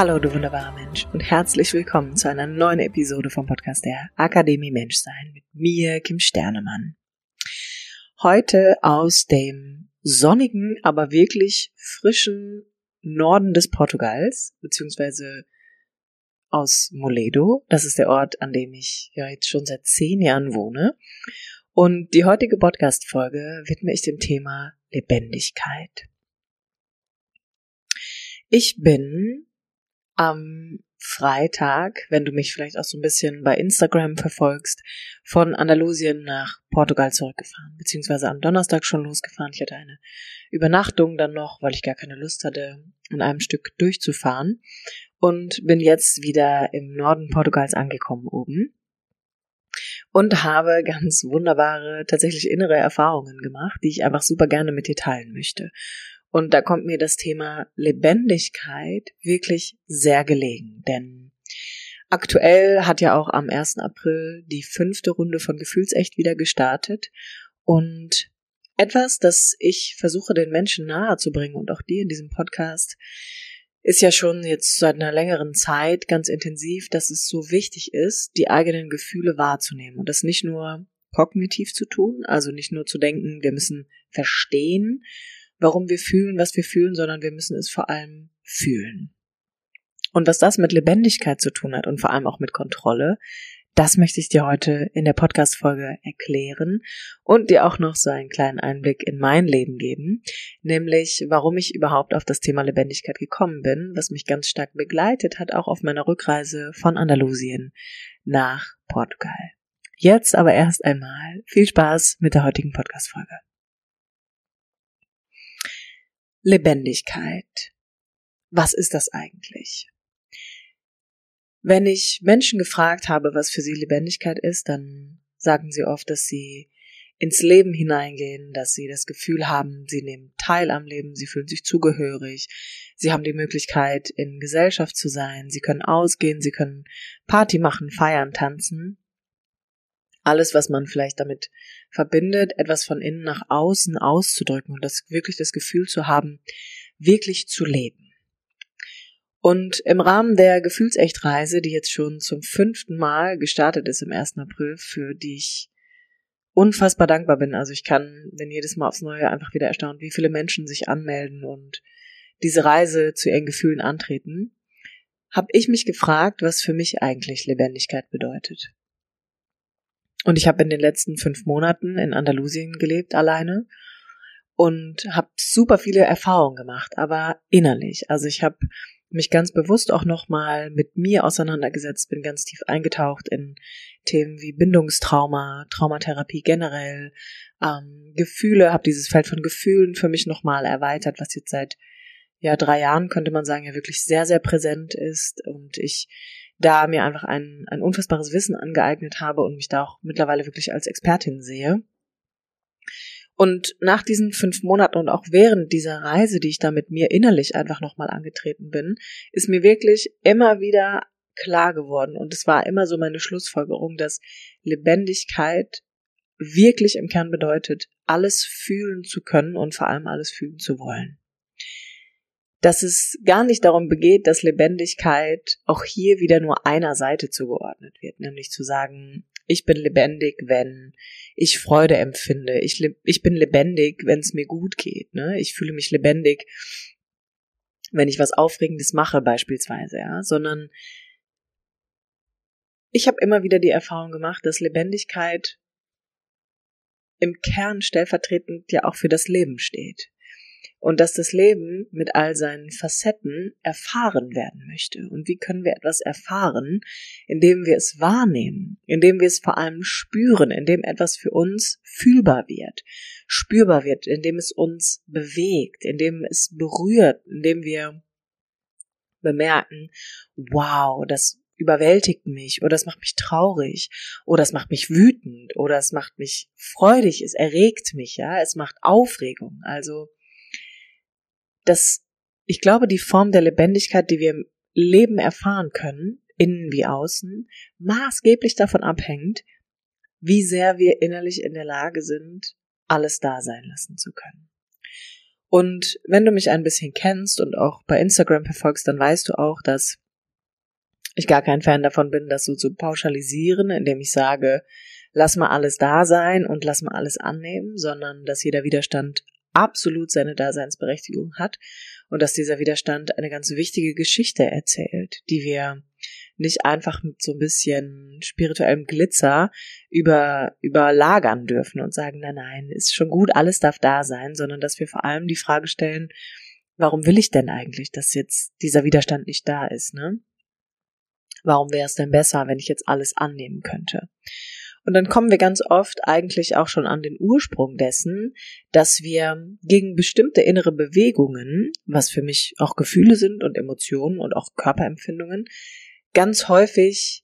Hallo, du wunderbarer Mensch und herzlich willkommen zu einer neuen Episode vom Podcast der Akademie Menschsein mit mir, Kim Sternemann. Heute aus dem sonnigen, aber wirklich frischen Norden des Portugals, beziehungsweise aus Moledo. Das ist der Ort, an dem ich ja jetzt schon seit zehn Jahren wohne. Und die heutige Podcast-Folge widme ich dem Thema Lebendigkeit. Ich bin am Freitag, wenn du mich vielleicht auch so ein bisschen bei Instagram verfolgst, von Andalusien nach Portugal zurückgefahren, beziehungsweise am Donnerstag schon losgefahren. Ich hatte eine Übernachtung dann noch, weil ich gar keine Lust hatte, in einem Stück durchzufahren und bin jetzt wieder im Norden Portugals angekommen oben und habe ganz wunderbare, tatsächlich innere Erfahrungen gemacht, die ich einfach super gerne mit dir teilen möchte. Und da kommt mir das Thema Lebendigkeit wirklich sehr gelegen, denn aktuell hat ja auch am 1. April die fünfte Runde von Gefühlsecht wieder gestartet und etwas, das ich versuche den Menschen nahe zu bringen und auch dir in diesem Podcast, ist ja schon jetzt seit einer längeren Zeit ganz intensiv, dass es so wichtig ist, die eigenen Gefühle wahrzunehmen und das nicht nur kognitiv zu tun, also nicht nur zu denken, wir müssen verstehen, warum wir fühlen, was wir fühlen, sondern wir müssen es vor allem fühlen. Und was das mit Lebendigkeit zu tun hat und vor allem auch mit Kontrolle, das möchte ich dir heute in der Podcast-Folge erklären und dir auch noch so einen kleinen Einblick in mein Leben geben, nämlich warum ich überhaupt auf das Thema Lebendigkeit gekommen bin, was mich ganz stark begleitet hat, auch auf meiner Rückreise von Andalusien nach Portugal. Jetzt aber erst einmal viel Spaß mit der heutigen Podcast-Folge. Lebendigkeit. Was ist das eigentlich? Wenn ich Menschen gefragt habe, was für sie Lebendigkeit ist, dann sagen sie oft, dass sie ins Leben hineingehen, dass sie das Gefühl haben, sie nehmen teil am Leben, sie fühlen sich zugehörig, sie haben die Möglichkeit, in Gesellschaft zu sein, sie können ausgehen, sie können Party machen, feiern, tanzen alles, was man vielleicht damit verbindet, etwas von innen nach außen auszudrücken und das wirklich das Gefühl zu haben, wirklich zu leben. Und im Rahmen der Gefühlsechtreise, die jetzt schon zum fünften Mal gestartet ist im 1. April, für die ich unfassbar dankbar bin. Also ich kann, wenn jedes Mal aufs Neue einfach wieder erstaunt, wie viele Menschen sich anmelden und diese Reise zu ihren Gefühlen antreten, habe ich mich gefragt, was für mich eigentlich Lebendigkeit bedeutet. Und ich habe in den letzten fünf Monaten in Andalusien gelebt, alleine. Und habe super viele Erfahrungen gemacht, aber innerlich. Also ich habe mich ganz bewusst auch nochmal mit mir auseinandergesetzt, bin ganz tief eingetaucht in Themen wie Bindungstrauma, Traumatherapie generell, ähm, Gefühle, habe dieses Feld von Gefühlen für mich nochmal erweitert, was jetzt seit ja drei Jahren könnte man sagen ja wirklich sehr sehr präsent ist und ich da mir einfach ein, ein unfassbares Wissen angeeignet habe und mich da auch mittlerweile wirklich als Expertin sehe. Und nach diesen fünf Monaten und auch während dieser Reise, die ich da mit mir innerlich einfach nochmal angetreten bin, ist mir wirklich immer wieder klar geworden. Und es war immer so meine Schlussfolgerung, dass Lebendigkeit wirklich im Kern bedeutet, alles fühlen zu können und vor allem alles fühlen zu wollen dass es gar nicht darum begeht, dass Lebendigkeit auch hier wieder nur einer Seite zugeordnet wird, nämlich zu sagen, ich bin lebendig, wenn ich Freude empfinde. Ich, ich bin lebendig, wenn es mir gut geht. Ne? Ich fühle mich lebendig, wenn ich was Aufregendes mache beispielsweise, ja, sondern ich habe immer wieder die Erfahrung gemacht, dass Lebendigkeit im Kern stellvertretend ja auch für das Leben steht. Und dass das Leben mit all seinen Facetten erfahren werden möchte. Und wie können wir etwas erfahren, indem wir es wahrnehmen, indem wir es vor allem spüren, indem etwas für uns fühlbar wird, spürbar wird, indem es uns bewegt, indem es berührt, indem wir bemerken, wow, das überwältigt mich oder es macht mich traurig oder es macht mich wütend oder es macht mich freudig, es erregt mich, ja, es macht Aufregung. Also dass ich glaube, die Form der Lebendigkeit, die wir im Leben erfahren können, innen wie außen, maßgeblich davon abhängt, wie sehr wir innerlich in der Lage sind, alles da sein lassen zu können. Und wenn du mich ein bisschen kennst und auch bei Instagram verfolgst, dann weißt du auch, dass ich gar kein Fan davon bin, das so zu pauschalisieren, indem ich sage, lass mal alles da sein und lass mal alles annehmen, sondern dass jeder Widerstand absolut seine Daseinsberechtigung hat und dass dieser Widerstand eine ganz wichtige Geschichte erzählt, die wir nicht einfach mit so ein bisschen spirituellem Glitzer über, überlagern dürfen und sagen, nein, nein, ist schon gut, alles darf da sein, sondern dass wir vor allem die Frage stellen, warum will ich denn eigentlich, dass jetzt dieser Widerstand nicht da ist, ne? Warum wäre es denn besser, wenn ich jetzt alles annehmen könnte? Und dann kommen wir ganz oft eigentlich auch schon an den Ursprung dessen, dass wir gegen bestimmte innere Bewegungen, was für mich auch Gefühle sind und Emotionen und auch Körperempfindungen, ganz häufig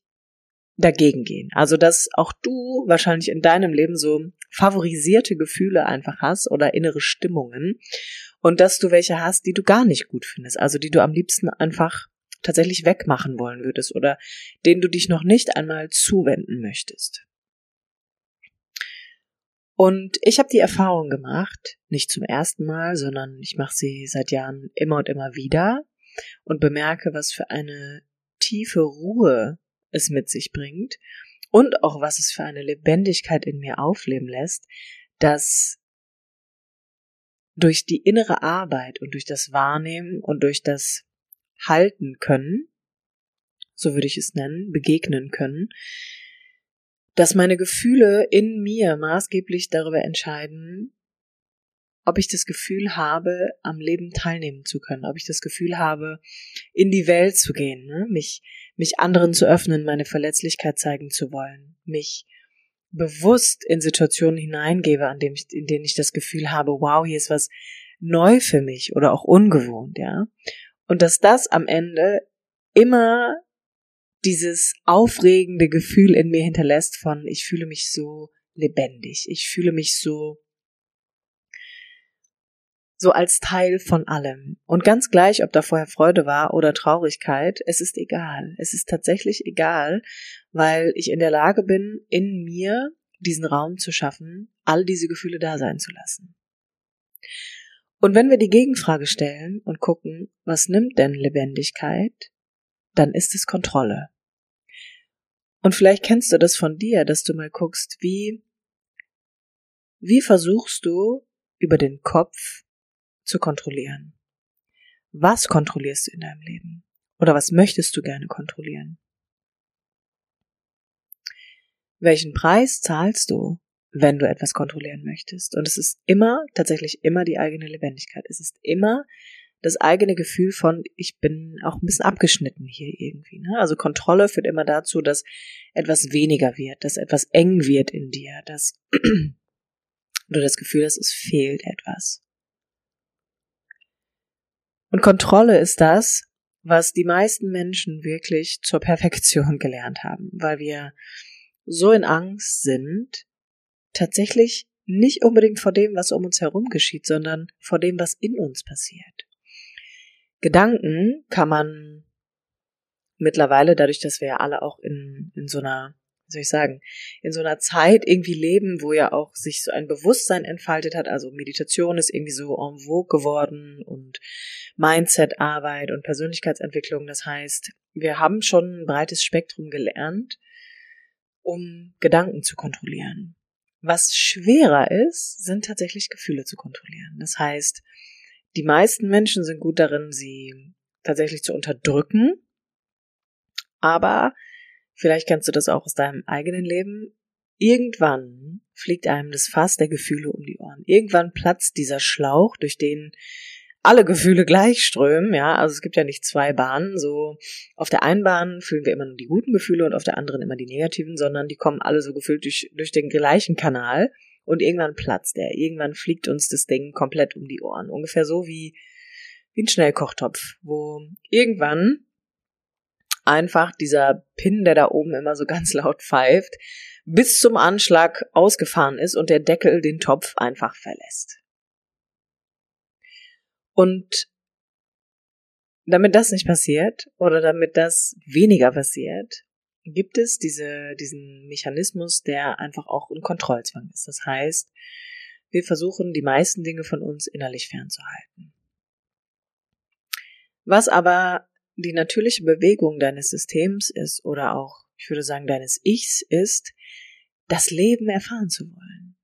dagegen gehen. Also, dass auch du wahrscheinlich in deinem Leben so favorisierte Gefühle einfach hast oder innere Stimmungen und dass du welche hast, die du gar nicht gut findest, also die du am liebsten einfach tatsächlich wegmachen wollen würdest oder denen du dich noch nicht einmal zuwenden möchtest. Und ich habe die Erfahrung gemacht, nicht zum ersten Mal, sondern ich mache sie seit Jahren immer und immer wieder und bemerke, was für eine tiefe Ruhe es mit sich bringt und auch was es für eine Lebendigkeit in mir aufleben lässt, dass durch die innere Arbeit und durch das Wahrnehmen und durch das Halten können, so würde ich es nennen, begegnen können, dass meine Gefühle in mir maßgeblich darüber entscheiden, ob ich das Gefühl habe, am Leben teilnehmen zu können, ob ich das Gefühl habe, in die Welt zu gehen, ne? mich, mich anderen zu öffnen, meine Verletzlichkeit zeigen zu wollen, mich bewusst in Situationen hineingebe, an dem ich, in denen ich das Gefühl habe, wow, hier ist was neu für mich oder auch ungewohnt, ja. Und dass das am Ende immer dieses aufregende Gefühl in mir hinterlässt von, ich fühle mich so lebendig, ich fühle mich so so als Teil von allem. Und ganz gleich, ob da vorher Freude war oder Traurigkeit, es ist egal. Es ist tatsächlich egal, weil ich in der Lage bin, in mir diesen Raum zu schaffen, all diese Gefühle da sein zu lassen. Und wenn wir die Gegenfrage stellen und gucken, was nimmt denn Lebendigkeit, dann ist es Kontrolle. Und vielleicht kennst du das von dir, dass du mal guckst, wie, wie versuchst du über den Kopf zu kontrollieren? Was kontrollierst du in deinem Leben? Oder was möchtest du gerne kontrollieren? Welchen Preis zahlst du, wenn du etwas kontrollieren möchtest? Und es ist immer, tatsächlich immer die eigene Lebendigkeit. Es ist immer das eigene Gefühl von, ich bin auch ein bisschen abgeschnitten hier irgendwie. Ne? Also Kontrolle führt immer dazu, dass etwas weniger wird, dass etwas eng wird in dir, dass du das Gefühl hast, es fehlt etwas. Und Kontrolle ist das, was die meisten Menschen wirklich zur Perfektion gelernt haben, weil wir so in Angst sind, tatsächlich nicht unbedingt vor dem, was um uns herum geschieht, sondern vor dem, was in uns passiert. Gedanken kann man mittlerweile, dadurch, dass wir ja alle auch in, in so einer, wie soll ich sagen, in so einer Zeit irgendwie leben, wo ja auch sich so ein Bewusstsein entfaltet hat, also Meditation ist irgendwie so en vogue geworden und Mindset-Arbeit und Persönlichkeitsentwicklung. Das heißt, wir haben schon ein breites Spektrum gelernt, um Gedanken zu kontrollieren. Was schwerer ist, sind tatsächlich Gefühle zu kontrollieren. Das heißt, die meisten Menschen sind gut darin, sie tatsächlich zu unterdrücken. Aber vielleicht kennst du das auch aus deinem eigenen Leben. Irgendwann fliegt einem das Fass der Gefühle um die Ohren. Irgendwann platzt dieser Schlauch, durch den alle Gefühle gleich strömen, ja, also es gibt ja nicht zwei Bahnen, so auf der einen Bahn fühlen wir immer nur die guten Gefühle und auf der anderen immer die negativen, sondern die kommen alle so gefühlt durch, durch den gleichen Kanal und irgendwann platzt er, irgendwann fliegt uns das Ding komplett um die Ohren, ungefähr so wie, wie ein Schnellkochtopf, wo irgendwann einfach dieser Pin, der da oben immer so ganz laut pfeift, bis zum Anschlag ausgefahren ist und der Deckel den Topf einfach verlässt. Und damit das nicht passiert oder damit das weniger passiert, gibt es diese, diesen Mechanismus, der einfach auch ein Kontrollzwang ist. Das heißt, wir versuchen, die meisten Dinge von uns innerlich fernzuhalten. Was aber die natürliche Bewegung deines Systems ist oder auch, ich würde sagen, deines Ichs ist, das Leben erfahren zu wollen.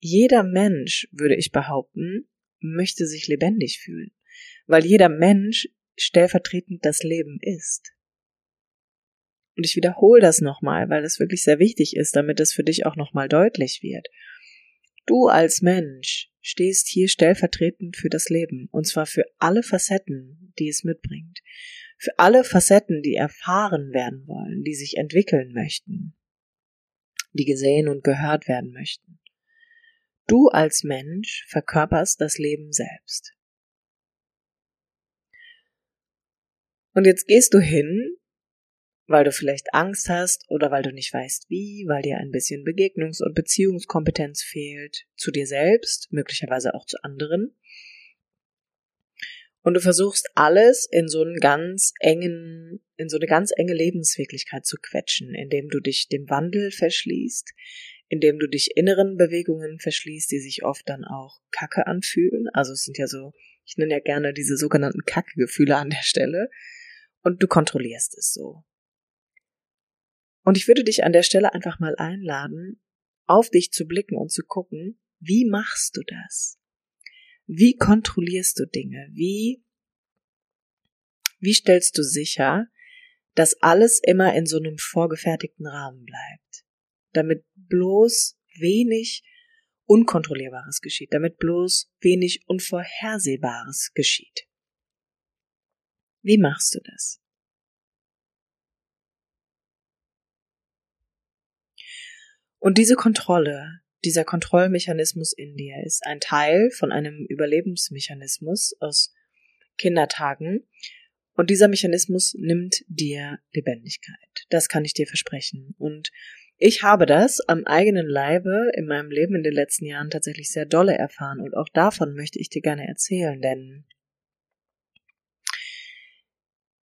Jeder Mensch, würde ich behaupten, möchte sich lebendig fühlen, weil jeder Mensch stellvertretend das Leben ist. Und ich wiederhole das nochmal, weil das wirklich sehr wichtig ist, damit es für dich auch nochmal deutlich wird. Du als Mensch stehst hier stellvertretend für das Leben, und zwar für alle Facetten, die es mitbringt. Für alle Facetten, die erfahren werden wollen, die sich entwickeln möchten, die gesehen und gehört werden möchten. Du als Mensch verkörperst das Leben selbst. Und jetzt gehst du hin, weil du vielleicht Angst hast oder weil du nicht weißt wie, weil dir ein bisschen Begegnungs- und Beziehungskompetenz fehlt, zu dir selbst, möglicherweise auch zu anderen. Und du versuchst alles in so einen ganz engen, in so eine ganz enge Lebenswirklichkeit zu quetschen, indem du dich dem Wandel verschließt, indem du dich inneren Bewegungen verschließt, die sich oft dann auch Kacke anfühlen. Also es sind ja so, ich nenne ja gerne diese sogenannten Kacke-Gefühle an der Stelle. Und du kontrollierst es so. Und ich würde dich an der Stelle einfach mal einladen, auf dich zu blicken und zu gucken, wie machst du das? Wie kontrollierst du Dinge? Wie, wie stellst du sicher, dass alles immer in so einem vorgefertigten Rahmen bleibt? damit bloß wenig Unkontrollierbares geschieht, damit bloß wenig Unvorhersehbares geschieht. Wie machst du das? Und diese Kontrolle, dieser Kontrollmechanismus in dir ist ein Teil von einem Überlebensmechanismus aus Kindertagen. Und dieser Mechanismus nimmt dir Lebendigkeit. Das kann ich dir versprechen. Und ich habe das am eigenen Leibe in meinem Leben in den letzten Jahren tatsächlich sehr dolle erfahren und auch davon möchte ich dir gerne erzählen, denn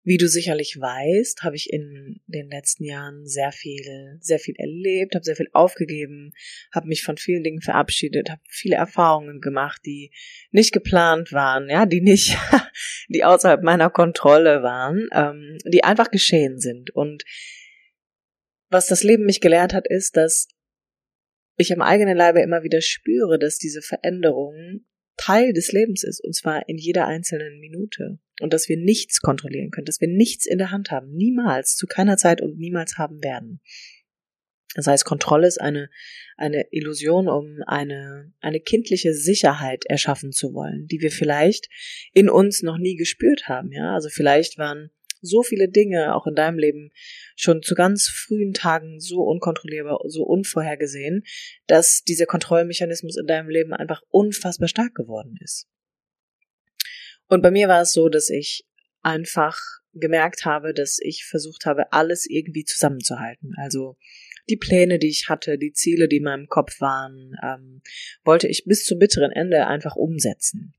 wie du sicherlich weißt, habe ich in den letzten Jahren sehr viel, sehr viel erlebt, habe sehr viel aufgegeben, habe mich von vielen Dingen verabschiedet, habe viele Erfahrungen gemacht, die nicht geplant waren, ja, die nicht, die außerhalb meiner Kontrolle waren, ähm, die einfach geschehen sind. Und was das Leben mich gelehrt hat, ist, dass ich am eigenen Leibe immer wieder spüre, dass diese Veränderung Teil des Lebens ist, und zwar in jeder einzelnen Minute. Und dass wir nichts kontrollieren können, dass wir nichts in der Hand haben. Niemals, zu keiner Zeit und niemals haben werden. Das heißt, Kontrolle ist eine, eine Illusion, um eine, eine kindliche Sicherheit erschaffen zu wollen, die wir vielleicht in uns noch nie gespürt haben, ja. Also vielleicht waren so viele Dinge auch in deinem Leben schon zu ganz frühen Tagen so unkontrollierbar, so unvorhergesehen, dass dieser Kontrollmechanismus in deinem Leben einfach unfassbar stark geworden ist. Und bei mir war es so, dass ich einfach gemerkt habe, dass ich versucht habe, alles irgendwie zusammenzuhalten. Also die Pläne, die ich hatte, die Ziele, die in meinem Kopf waren, ähm, wollte ich bis zum bitteren Ende einfach umsetzen.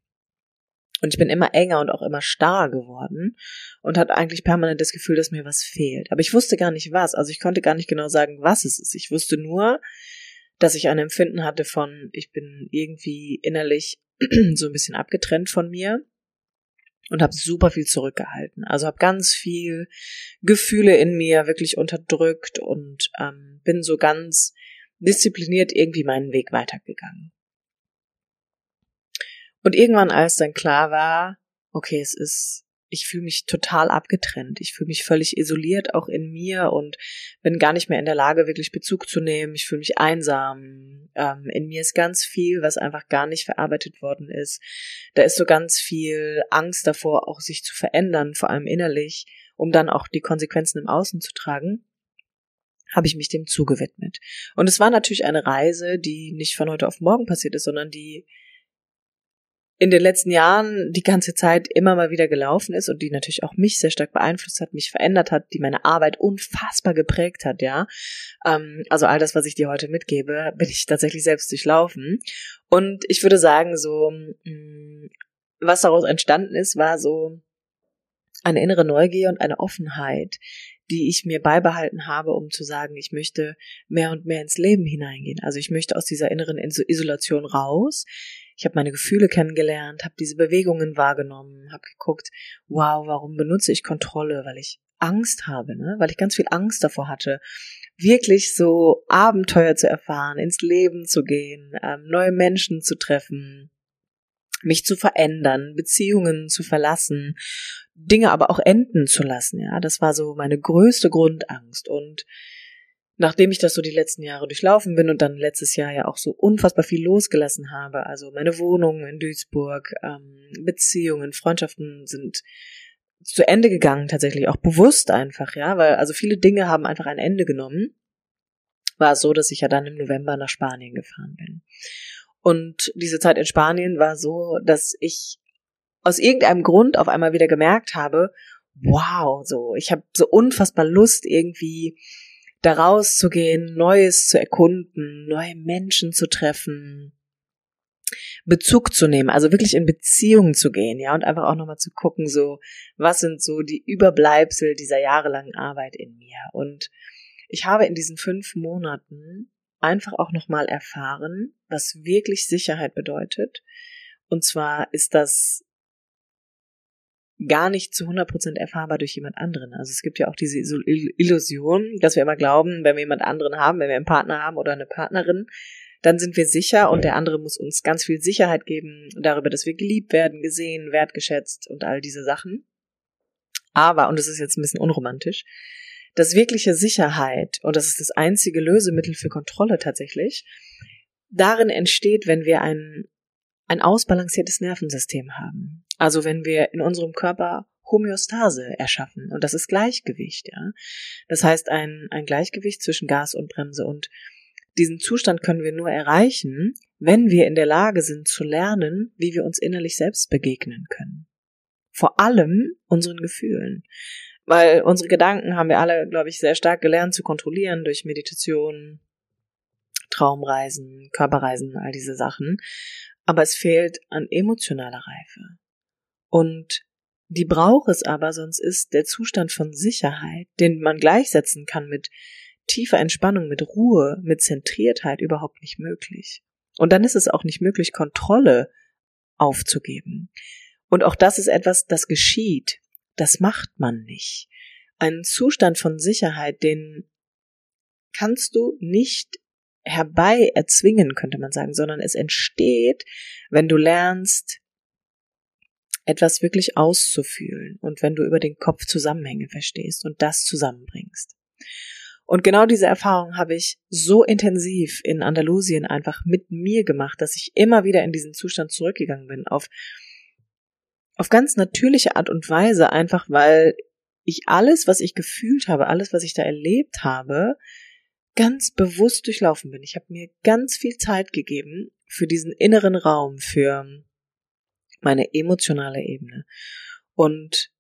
Und ich bin immer enger und auch immer starr geworden und hatte eigentlich permanent das Gefühl, dass mir was fehlt. Aber ich wusste gar nicht was. Also ich konnte gar nicht genau sagen, was es ist. Ich wusste nur, dass ich ein Empfinden hatte von, ich bin irgendwie innerlich so ein bisschen abgetrennt von mir und habe super viel zurückgehalten. Also habe ganz viel Gefühle in mir wirklich unterdrückt und ähm, bin so ganz diszipliniert irgendwie meinen Weg weitergegangen. Und irgendwann, als dann klar war, okay, es ist ich fühle mich total abgetrennt. Ich fühle mich völlig isoliert auch in mir und bin gar nicht mehr in der Lage, wirklich Bezug zu nehmen. Ich fühle mich einsam. Ähm, in mir ist ganz viel, was einfach gar nicht verarbeitet worden ist. Da ist so ganz viel Angst davor, auch sich zu verändern, vor allem innerlich, um dann auch die Konsequenzen im Außen zu tragen habe ich mich dem zugewidmet. Und es war natürlich eine Reise, die nicht von heute auf morgen passiert ist, sondern die in den letzten Jahren die ganze Zeit immer mal wieder gelaufen ist und die natürlich auch mich sehr stark beeinflusst hat, mich verändert hat, die meine Arbeit unfassbar geprägt hat, ja. Ähm, also all das, was ich dir heute mitgebe, bin ich tatsächlich selbst durchlaufen. Und ich würde sagen, so, mm, was daraus entstanden ist, war so eine innere Neugier und eine Offenheit, die ich mir beibehalten habe, um zu sagen, ich möchte mehr und mehr ins Leben hineingehen. Also ich möchte aus dieser inneren Isolation raus. Ich habe meine Gefühle kennengelernt, habe diese Bewegungen wahrgenommen, habe geguckt, wow, warum benutze ich Kontrolle? Weil ich Angst habe, ne? weil ich ganz viel Angst davor hatte, wirklich so Abenteuer zu erfahren, ins Leben zu gehen, ähm, neue Menschen zu treffen, mich zu verändern, Beziehungen zu verlassen, Dinge aber auch enden zu lassen, ja. Das war so meine größte Grundangst und nachdem ich das so die letzten Jahre durchlaufen bin und dann letztes Jahr ja auch so unfassbar viel losgelassen habe, also meine Wohnung in Duisburg, ähm, Beziehungen, Freundschaften sind zu Ende gegangen tatsächlich, auch bewusst einfach, ja, weil also viele Dinge haben einfach ein Ende genommen, war es so, dass ich ja dann im November nach Spanien gefahren bin. Und diese Zeit in Spanien war so, dass ich aus irgendeinem Grund auf einmal wieder gemerkt habe, wow, so, ich habe so unfassbar Lust irgendwie da rauszugehen, Neues zu erkunden, neue Menschen zu treffen, Bezug zu nehmen, also wirklich in Beziehungen zu gehen, ja, und einfach auch nochmal zu gucken, so, was sind so die Überbleibsel dieser jahrelangen Arbeit in mir. Und ich habe in diesen fünf Monaten einfach auch nochmal erfahren, was wirklich Sicherheit bedeutet. Und zwar ist das gar nicht zu 100% erfahrbar durch jemand anderen. Also es gibt ja auch diese Illusion, dass wir immer glauben, wenn wir jemand anderen haben, wenn wir einen Partner haben oder eine Partnerin, dann sind wir sicher und der andere muss uns ganz viel Sicherheit geben darüber, dass wir geliebt werden, gesehen, wertgeschätzt und all diese Sachen. Aber, und das ist jetzt ein bisschen unromantisch, dass wirkliche Sicherheit, und das ist das einzige Lösemittel für Kontrolle tatsächlich, darin entsteht, wenn wir ein, ein ausbalanciertes Nervensystem haben. Also wenn wir in unserem Körper Homöostase erschaffen. Und das ist Gleichgewicht, ja. Das heißt ein, ein Gleichgewicht zwischen Gas und Bremse. Und diesen Zustand können wir nur erreichen, wenn wir in der Lage sind zu lernen, wie wir uns innerlich selbst begegnen können. Vor allem unseren Gefühlen. Weil unsere Gedanken haben wir alle, glaube ich, sehr stark gelernt zu kontrollieren durch Meditation, Traumreisen, Körperreisen, all diese Sachen. Aber es fehlt an emotionaler Reife. Und die braucht es aber, sonst ist der Zustand von Sicherheit, den man gleichsetzen kann mit tiefer Entspannung, mit Ruhe, mit Zentriertheit überhaupt nicht möglich. Und dann ist es auch nicht möglich, Kontrolle aufzugeben. Und auch das ist etwas, das geschieht, das macht man nicht. Einen Zustand von Sicherheit, den kannst du nicht herbei erzwingen, könnte man sagen, sondern es entsteht, wenn du lernst, etwas wirklich auszufühlen und wenn du über den Kopf Zusammenhänge verstehst und das zusammenbringst. Und genau diese Erfahrung habe ich so intensiv in Andalusien einfach mit mir gemacht, dass ich immer wieder in diesen Zustand zurückgegangen bin, auf auf ganz natürliche Art und Weise, einfach weil ich alles, was ich gefühlt habe, alles, was ich da erlebt habe, ganz bewusst durchlaufen bin. Ich habe mir ganz viel Zeit gegeben für diesen inneren Raum, für meine emotionale Ebene. Und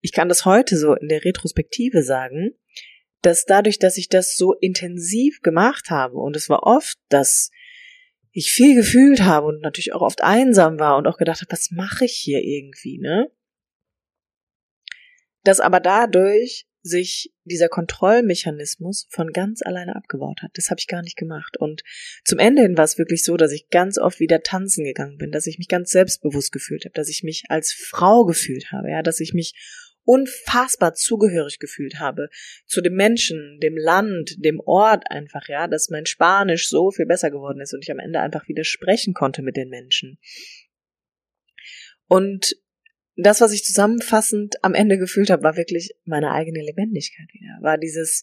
ich kann das heute so in der Retrospektive sagen, dass dadurch, dass ich das so intensiv gemacht habe, und es war oft, dass ich viel gefühlt habe und natürlich auch oft einsam war und auch gedacht habe, was mache ich hier irgendwie, ne? Dass aber dadurch sich dieser Kontrollmechanismus von ganz alleine abgebaut hat. Das habe ich gar nicht gemacht. Und zum Ende hin war es wirklich so, dass ich ganz oft wieder tanzen gegangen bin, dass ich mich ganz selbstbewusst gefühlt habe, dass ich mich als Frau gefühlt habe, ja, dass ich mich unfassbar zugehörig gefühlt habe zu dem Menschen, dem Land, dem Ort einfach, ja, dass mein Spanisch so viel besser geworden ist und ich am Ende einfach wieder sprechen konnte mit den Menschen. Und das, was ich zusammenfassend am Ende gefühlt habe, war wirklich meine eigene Lebendigkeit wieder. War dieses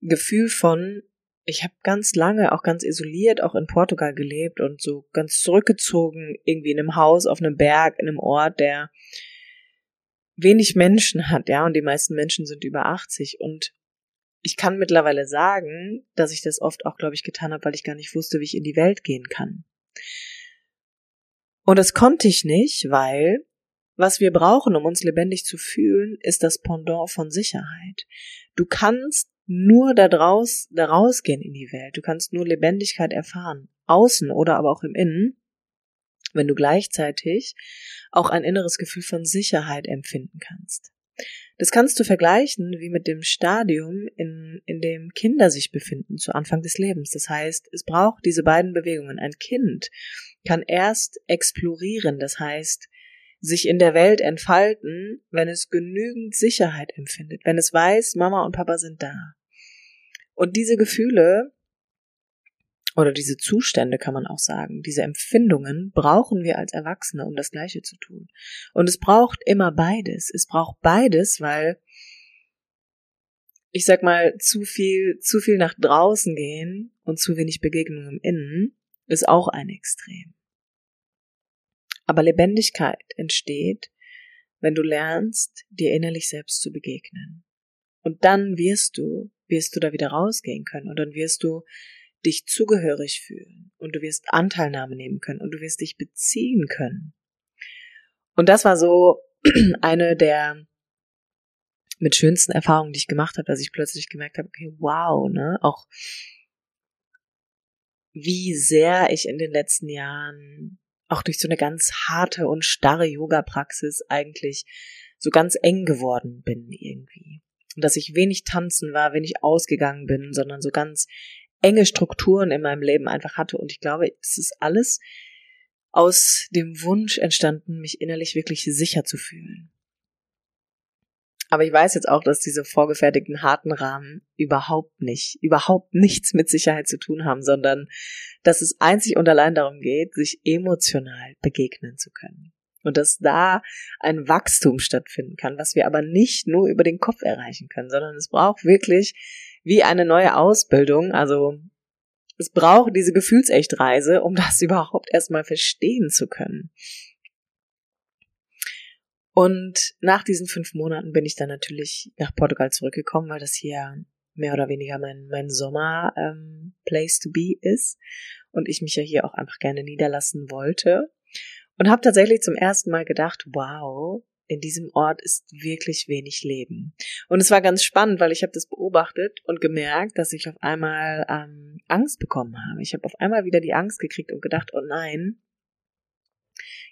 Gefühl von, ich habe ganz lange, auch ganz isoliert, auch in Portugal gelebt und so ganz zurückgezogen, irgendwie in einem Haus, auf einem Berg, in einem Ort, der wenig Menschen hat, ja, und die meisten Menschen sind über 80 und ich kann mittlerweile sagen, dass ich das oft auch, glaube ich, getan habe, weil ich gar nicht wusste, wie ich in die Welt gehen kann. Und das konnte ich nicht, weil was wir brauchen, um uns lebendig zu fühlen, ist das Pendant von Sicherheit. Du kannst nur da draus, da rausgehen in die Welt. Du kannst nur Lebendigkeit erfahren. Außen oder aber auch im Innen, wenn du gleichzeitig auch ein inneres Gefühl von Sicherheit empfinden kannst. Das kannst du vergleichen wie mit dem Stadium, in, in dem Kinder sich befinden zu Anfang des Lebens. Das heißt, es braucht diese beiden Bewegungen. Ein Kind kann erst explorieren, das heißt, sich in der Welt entfalten, wenn es genügend Sicherheit empfindet, wenn es weiß, Mama und Papa sind da. Und diese Gefühle oder diese Zustände kann man auch sagen, diese Empfindungen brauchen wir als Erwachsene, um das Gleiche zu tun. Und es braucht immer beides. Es braucht beides, weil ich sag mal, zu viel, zu viel nach draußen gehen und zu wenig Begegnung im Innen ist auch ein Extrem. Aber Lebendigkeit entsteht, wenn du lernst, dir innerlich selbst zu begegnen. Und dann wirst du, wirst du da wieder rausgehen können und dann wirst du dich zugehörig fühlen und du wirst Anteilnahme nehmen können und du wirst dich beziehen können. Und das war so eine der mit schönsten Erfahrungen, die ich gemacht habe, dass ich plötzlich gemerkt habe, okay, wow, ne, auch wie sehr ich in den letzten Jahren auch durch so eine ganz harte und starre Yoga-Praxis eigentlich so ganz eng geworden bin irgendwie. Und dass ich wenig tanzen war, wenig ausgegangen bin, sondern so ganz enge Strukturen in meinem Leben einfach hatte. Und ich glaube, das ist alles aus dem Wunsch entstanden, mich innerlich wirklich sicher zu fühlen. Aber ich weiß jetzt auch, dass diese vorgefertigten harten Rahmen überhaupt nicht, überhaupt nichts mit Sicherheit zu tun haben, sondern dass es einzig und allein darum geht, sich emotional begegnen zu können. Und dass da ein Wachstum stattfinden kann, was wir aber nicht nur über den Kopf erreichen können, sondern es braucht wirklich wie eine neue Ausbildung, also es braucht diese Gefühlsechtreise, um das überhaupt erstmal verstehen zu können. Und nach diesen fünf Monaten bin ich dann natürlich nach Portugal zurückgekommen, weil das hier mehr oder weniger mein, mein Sommer-Place ähm, to be ist und ich mich ja hier auch einfach gerne niederlassen wollte. Und habe tatsächlich zum ersten Mal gedacht, wow, in diesem Ort ist wirklich wenig Leben. Und es war ganz spannend, weil ich habe das beobachtet und gemerkt, dass ich auf einmal ähm, Angst bekommen habe. Ich habe auf einmal wieder die Angst gekriegt und gedacht, oh nein,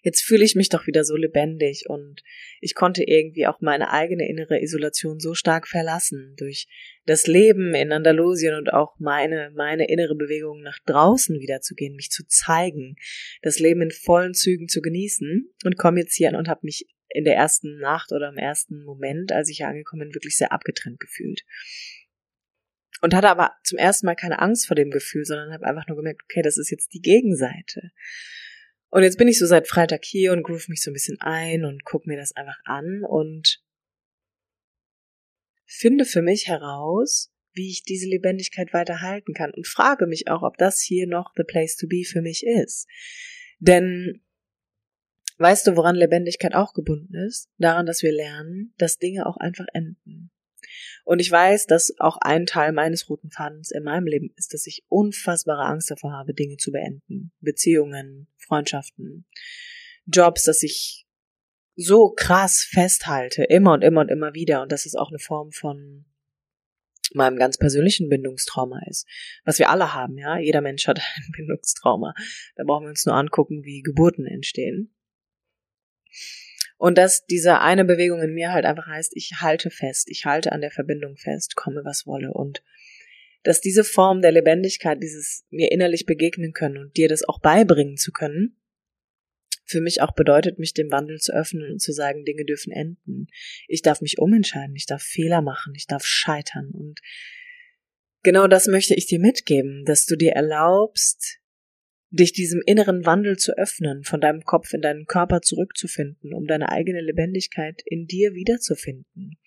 jetzt fühle ich mich doch wieder so lebendig und ich konnte irgendwie auch meine eigene innere Isolation so stark verlassen durch das Leben in Andalusien und auch meine, meine innere Bewegung nach draußen wiederzugehen, mich zu zeigen, das Leben in vollen Zügen zu genießen und komme jetzt hier an und habe mich in der ersten Nacht oder im ersten Moment, als ich hier angekommen bin, wirklich sehr abgetrennt gefühlt. Und hatte aber zum ersten Mal keine Angst vor dem Gefühl, sondern habe einfach nur gemerkt, okay, das ist jetzt die Gegenseite. Und jetzt bin ich so seit Freitag hier und groove mich so ein bisschen ein und gucke mir das einfach an und finde für mich heraus, wie ich diese Lebendigkeit weiter halten kann und frage mich auch, ob das hier noch the place to be für mich ist. Denn weißt du, woran Lebendigkeit auch gebunden ist? Daran, dass wir lernen, dass Dinge auch einfach enden. Und ich weiß, dass auch ein Teil meines roten Fadens in meinem Leben ist, dass ich unfassbare Angst davor habe, Dinge zu beenden. Beziehungen, Freundschaften, Jobs, dass ich so krass festhalte, immer und immer und immer wieder. Und dass es auch eine Form von meinem ganz persönlichen Bindungstrauma ist. Was wir alle haben, ja. Jeder Mensch hat ein Bindungstrauma. Da brauchen wir uns nur angucken, wie Geburten entstehen. Und dass diese eine Bewegung in mir halt einfach heißt, ich halte fest, ich halte an der Verbindung fest, komme was wolle. Und dass diese Form der Lebendigkeit, dieses mir innerlich begegnen können und dir das auch beibringen zu können, für mich auch bedeutet, mich dem Wandel zu öffnen und zu sagen, Dinge dürfen enden. Ich darf mich umentscheiden, ich darf Fehler machen, ich darf scheitern. Und genau das möchte ich dir mitgeben, dass du dir erlaubst, dich diesem inneren Wandel zu öffnen, von deinem Kopf in deinen Körper zurückzufinden, um deine eigene Lebendigkeit in dir wiederzufinden,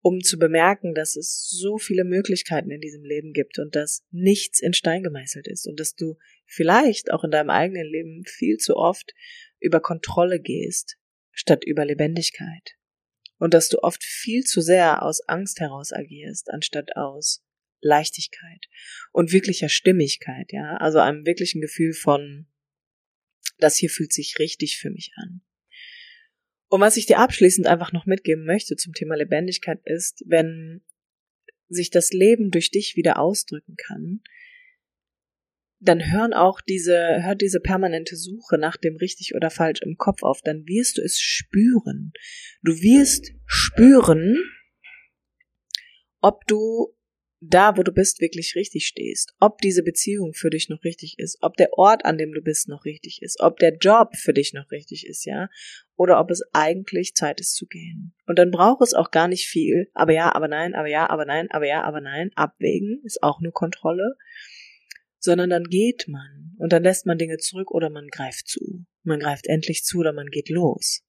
um zu bemerken, dass es so viele Möglichkeiten in diesem Leben gibt und dass nichts in Stein gemeißelt ist und dass du vielleicht auch in deinem eigenen Leben viel zu oft über Kontrolle gehst, statt über Lebendigkeit. Und dass du oft viel zu sehr aus Angst heraus agierst, anstatt aus Leichtigkeit und wirklicher Stimmigkeit, ja, also einem wirklichen Gefühl von, das hier fühlt sich richtig für mich an. Und was ich dir abschließend einfach noch mitgeben möchte zum Thema Lebendigkeit ist, wenn sich das Leben durch dich wieder ausdrücken kann, dann hören auch diese, hört diese permanente Suche nach dem richtig oder falsch im Kopf auf, dann wirst du es spüren. Du wirst spüren, ob du da, wo du bist, wirklich richtig stehst, ob diese Beziehung für dich noch richtig ist, ob der Ort, an dem du bist, noch richtig ist, ob der Job für dich noch richtig ist, ja, oder ob es eigentlich Zeit ist zu gehen. Und dann braucht es auch gar nicht viel, aber ja, aber nein, aber ja, aber nein, aber ja, aber nein, abwägen ist auch nur Kontrolle, sondern dann geht man und dann lässt man Dinge zurück oder man greift zu. Man greift endlich zu oder man geht los.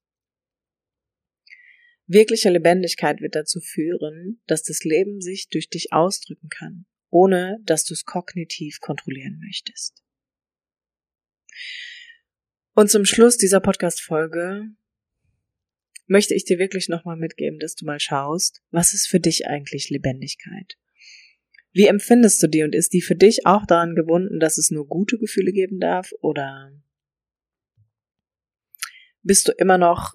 Wirkliche Lebendigkeit wird dazu führen, dass das Leben sich durch dich ausdrücken kann, ohne dass du es kognitiv kontrollieren möchtest. Und zum Schluss dieser Podcast-Folge möchte ich dir wirklich nochmal mitgeben, dass du mal schaust, was ist für dich eigentlich Lebendigkeit? Wie empfindest du die und ist die für dich auch daran gebunden, dass es nur gute Gefühle geben darf oder bist du immer noch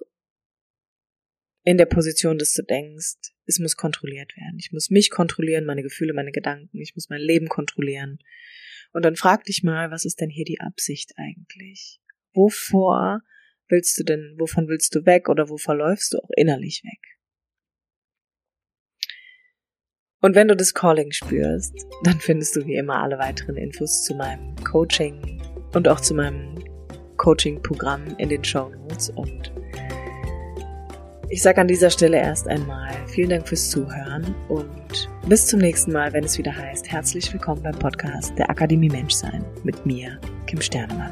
in der Position, dass du denkst, es muss kontrolliert werden. Ich muss mich kontrollieren, meine Gefühle, meine Gedanken, ich muss mein Leben kontrollieren. Und dann frag dich mal, was ist denn hier die Absicht eigentlich? Wovor willst du denn, wovon willst du weg oder wo verläufst du auch innerlich weg? Und wenn du das Calling spürst, dann findest du wie immer alle weiteren Infos zu meinem Coaching und auch zu meinem Coaching-Programm in den Show Notes und ich sage an dieser Stelle erst einmal vielen Dank fürs Zuhören und bis zum nächsten Mal, wenn es wieder heißt, herzlich willkommen beim Podcast der Akademie Menschsein mit mir, Kim Sternemann.